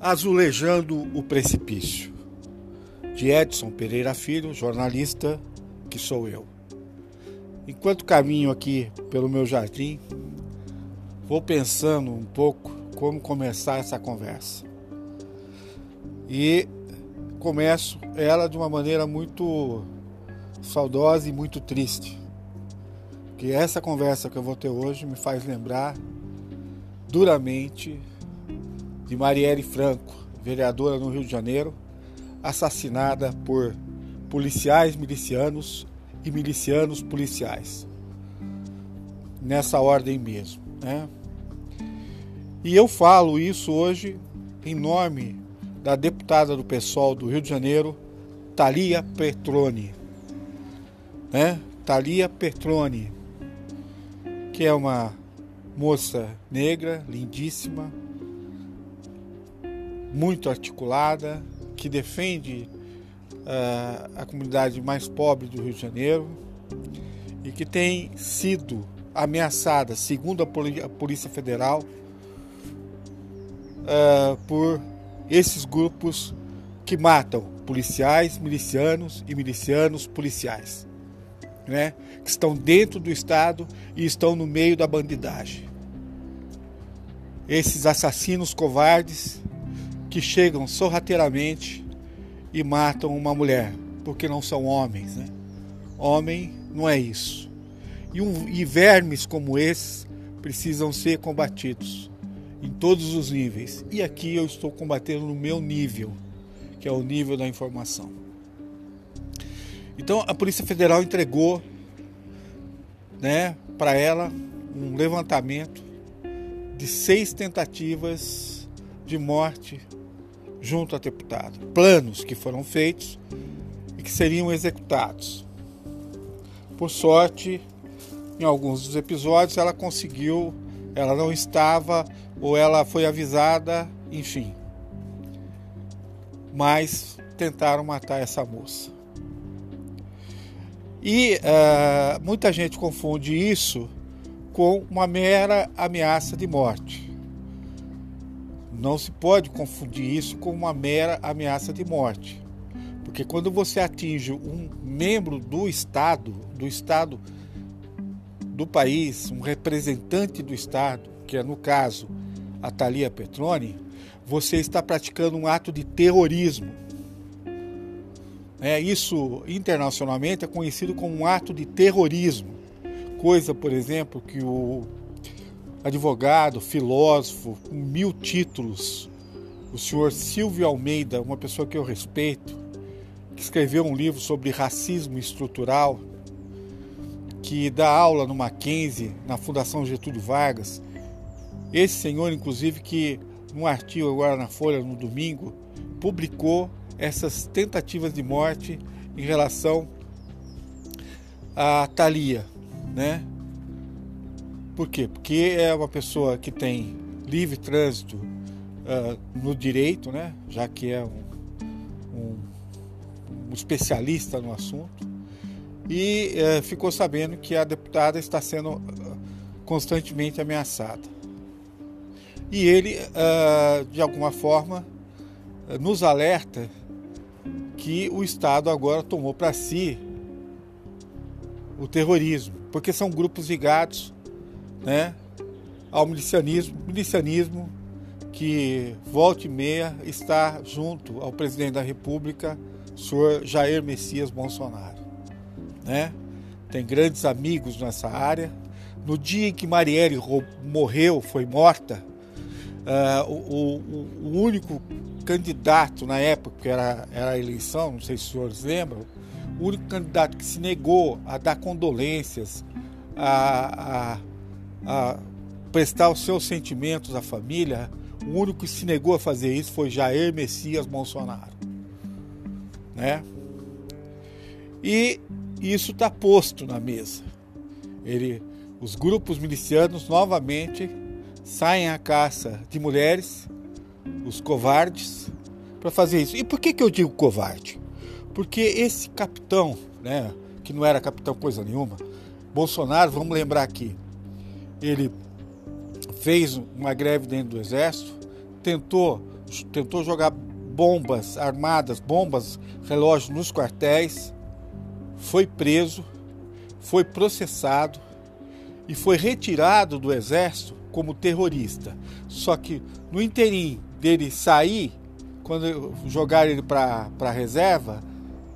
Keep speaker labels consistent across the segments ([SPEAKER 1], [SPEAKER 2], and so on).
[SPEAKER 1] Azulejando o Precipício, de Edson Pereira Filho, jornalista que sou eu. Enquanto caminho aqui pelo meu jardim, vou pensando um pouco como começar essa conversa. E começo ela de uma maneira muito saudosa e muito triste. Que essa conversa que eu vou ter hoje me faz lembrar duramente de Marielle Franco, vereadora no Rio de Janeiro, assassinada por policiais milicianos e milicianos policiais. Nessa ordem mesmo. Né? E eu falo isso hoje em nome da deputada do PSOL do Rio de Janeiro, Thalia Petroni. Né? Thalia Petroni, que é uma moça negra, lindíssima, muito articulada, que defende uh, a comunidade mais pobre do Rio de Janeiro e que tem sido ameaçada, segundo a Polícia Federal, uh, por esses grupos que matam policiais, milicianos e milicianos policiais, né? que estão dentro do Estado e estão no meio da bandidagem. Esses assassinos covardes que chegam sorrateiramente e matam uma mulher, porque não são homens. Né? Homem não é isso. E, um, e vermes como esses precisam ser combatidos em todos os níveis. E aqui eu estou combatendo no meu nível, que é o nível da informação. Então a Polícia Federal entregou né, para ela um levantamento de seis tentativas de morte junto a deputado. Planos que foram feitos e que seriam executados. Por sorte, em alguns dos episódios ela conseguiu, ela não estava ou ela foi avisada, enfim. Mas tentaram matar essa moça. E uh, muita gente confunde isso com uma mera ameaça de morte. Não se pode confundir isso com uma mera ameaça de morte. Porque quando você atinge um membro do Estado, do Estado do país, um representante do Estado, que é no caso a Thalia Petroni, você está praticando um ato de terrorismo. É, isso internacionalmente é conhecido como um ato de terrorismo. Coisa, por exemplo, que o advogado, filósofo, com mil títulos, o senhor Silvio Almeida, uma pessoa que eu respeito, que escreveu um livro sobre racismo estrutural, que dá aula no Mackenzie, na Fundação Getúlio Vargas. Esse senhor, inclusive, que num artigo agora na Folha no domingo, publicou essas tentativas de morte em relação a Thalia, né? Por quê? Porque é uma pessoa que tem livre trânsito uh, no direito, né? já que é um, um, um especialista no assunto, e uh, ficou sabendo que a deputada está sendo uh, constantemente ameaçada. E ele, de alguma forma, nos alerta que o Estado agora tomou para si o terrorismo, porque são grupos ligados né, ao milicianismo, milicianismo que volta e meia está junto ao presidente da República, senhor Jair Messias Bolsonaro. Né? Tem grandes amigos nessa área. No dia em que Marielle morreu, foi morta, uh, o, o, o, único candidato na época, que era, era a eleição, não sei se os senhores lembram, o único candidato que se negou a dar condolências, a, a a prestar os seus sentimentos à família, o único que se negou a fazer isso foi Jair Messias Bolsonaro. Né? E isso está posto na mesa. Ele, os grupos milicianos novamente saem à caça de mulheres, os covardes, para fazer isso. E por que, que eu digo covarde? Porque esse capitão, né, que não era capitão coisa nenhuma, Bolsonaro, vamos lembrar aqui, ele fez uma greve dentro do exército, tentou tentou jogar bombas armadas, bombas, relógios nos quartéis, foi preso, foi processado e foi retirado do exército como terrorista. Só que no interim dele sair, quando jogaram ele para a reserva,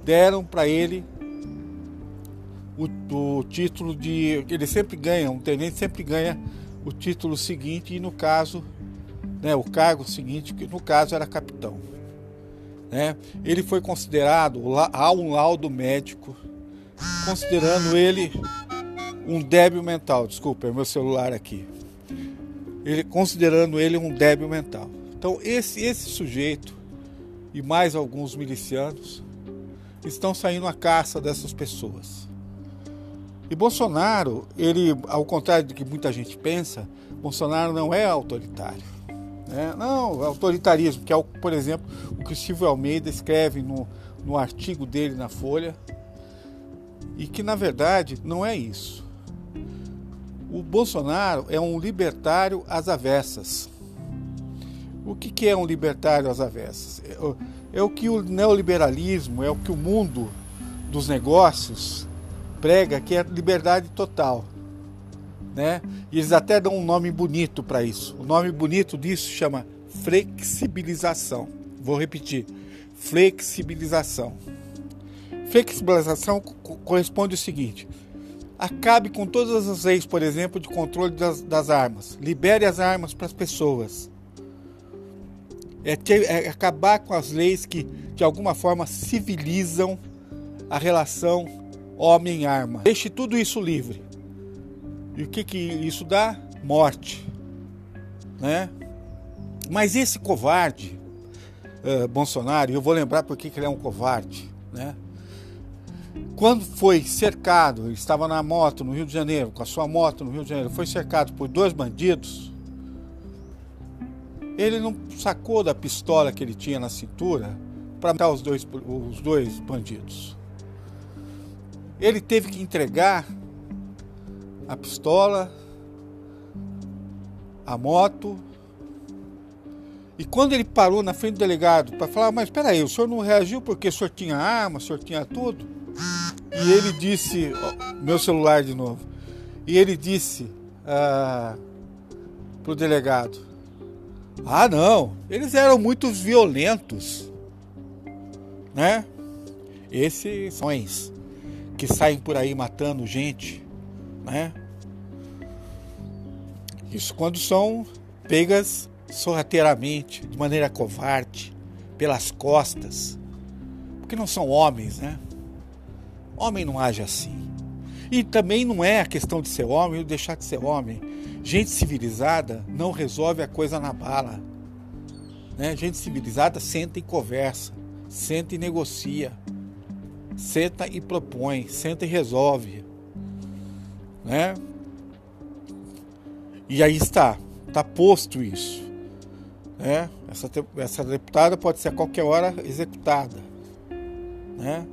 [SPEAKER 1] deram para ele o, o, título de. Ele sempre ganha, um tenente sempre ganha o título seguinte, e no caso, né, o cargo seguinte, que no caso era capitão. Né? Ele foi considerado, há um laudo médico, considerando ele um débil mental. Desculpa, é meu celular aqui. Ele, considerando ele um débil mental. Então, esse, esse sujeito e mais alguns milicianos estão saindo à caça dessas pessoas. E Bolsonaro, ele, ao contrário do que muita gente pensa, Bolsonaro não é autoritário. Né? Não, autoritarismo, que é, por exemplo, o que o Silvio Almeida escreve no, no artigo dele na Folha, e que na verdade não é isso. O Bolsonaro é um libertário às avessas. O que, que é um libertário às avessas? É, é o que o neoliberalismo, é o que o mundo dos negócios prega, que é liberdade total. Né? E eles até dão um nome bonito para isso. O nome bonito disso chama flexibilização. Vou repetir: flexibilização. Flexibilização corresponde ao seguinte: acabe com todas as leis, por exemplo, de controle das, das armas. Libere as armas para as pessoas. É, ter, é, acabar com as leis que, de alguma forma, civilizam a relação homem-arma. Deixe tudo isso livre. E o que, que isso dá? Morte. Né? Mas esse covarde, uh, Bolsonaro, eu vou lembrar porque que ele é um covarde, né? Quando foi cercado, ele estava na moto no Rio de Janeiro, com a sua moto no Rio de Janeiro, foi cercado por dois bandidos. Ele não sacou da pistola que ele tinha na cintura para matar os dois, os dois bandidos. Ele teve que entregar a pistola, a moto. E quando ele parou na frente do delegado para falar, mas espera aí, o senhor não reagiu porque o senhor tinha arma, o senhor tinha tudo? E ele disse, ó, meu celular de novo. E ele disse ah, pro delegado: Ah, não, eles eram muito violentos, né? Esses são que saem por aí matando gente, né? Isso quando são pegas sorrateiramente, de maneira covarde, pelas costas, porque não são homens, né? Homem não age assim. E também não é a questão de ser homem ou deixar de ser homem. Gente civilizada não resolve a coisa na bala. Né? Gente civilizada senta e conversa, senta e negocia, senta e propõe, senta e resolve. Né? E aí está, está posto isso. Né? Essa, essa deputada pode ser a qualquer hora executada. Né?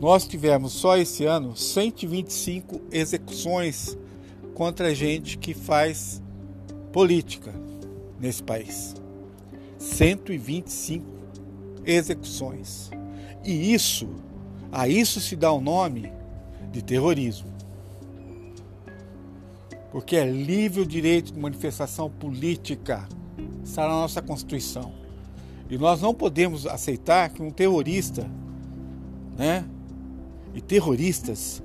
[SPEAKER 1] Nós tivemos só esse ano 125 execuções contra gente que faz política nesse país. 125 execuções. E isso, a isso se dá o nome de terrorismo. Porque é livre o direito de manifestação política. Está na nossa Constituição. E nós não podemos aceitar que um terrorista, né, e terroristas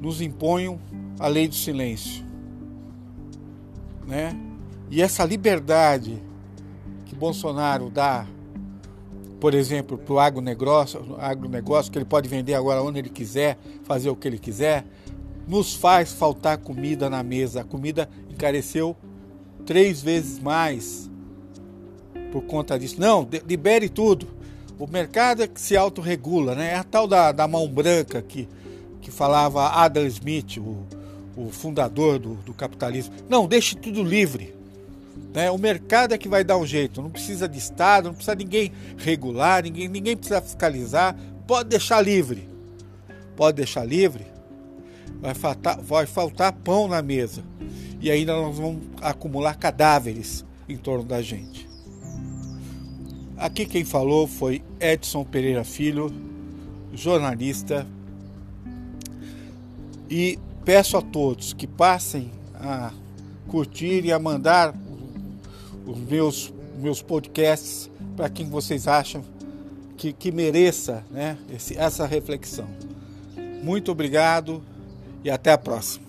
[SPEAKER 1] nos imponham a lei do silêncio. Né? E essa liberdade que Bolsonaro dá, por exemplo, para o agronegócio, agronegócio, que ele pode vender agora onde ele quiser, fazer o que ele quiser, nos faz faltar comida na mesa. A comida encareceu três vezes mais por conta disso. Não, libere tudo. O mercado é que se autorregula, né? É a tal da, da mão branca que, que falava Adam Smith, o, o fundador do, do capitalismo. Não, deixe tudo livre. Né? O mercado é que vai dar um jeito. Não precisa de Estado, não precisa ninguém regular, ninguém, ninguém precisa fiscalizar. Pode deixar livre. Pode deixar livre. Vai faltar, vai faltar pão na mesa. E ainda nós vamos acumular cadáveres em torno da gente. Aqui quem falou foi Edson Pereira Filho, jornalista. E peço a todos que passem a curtir e a mandar os meus, meus podcasts para quem vocês acham que, que mereça né, esse, essa reflexão. Muito obrigado e até a próxima.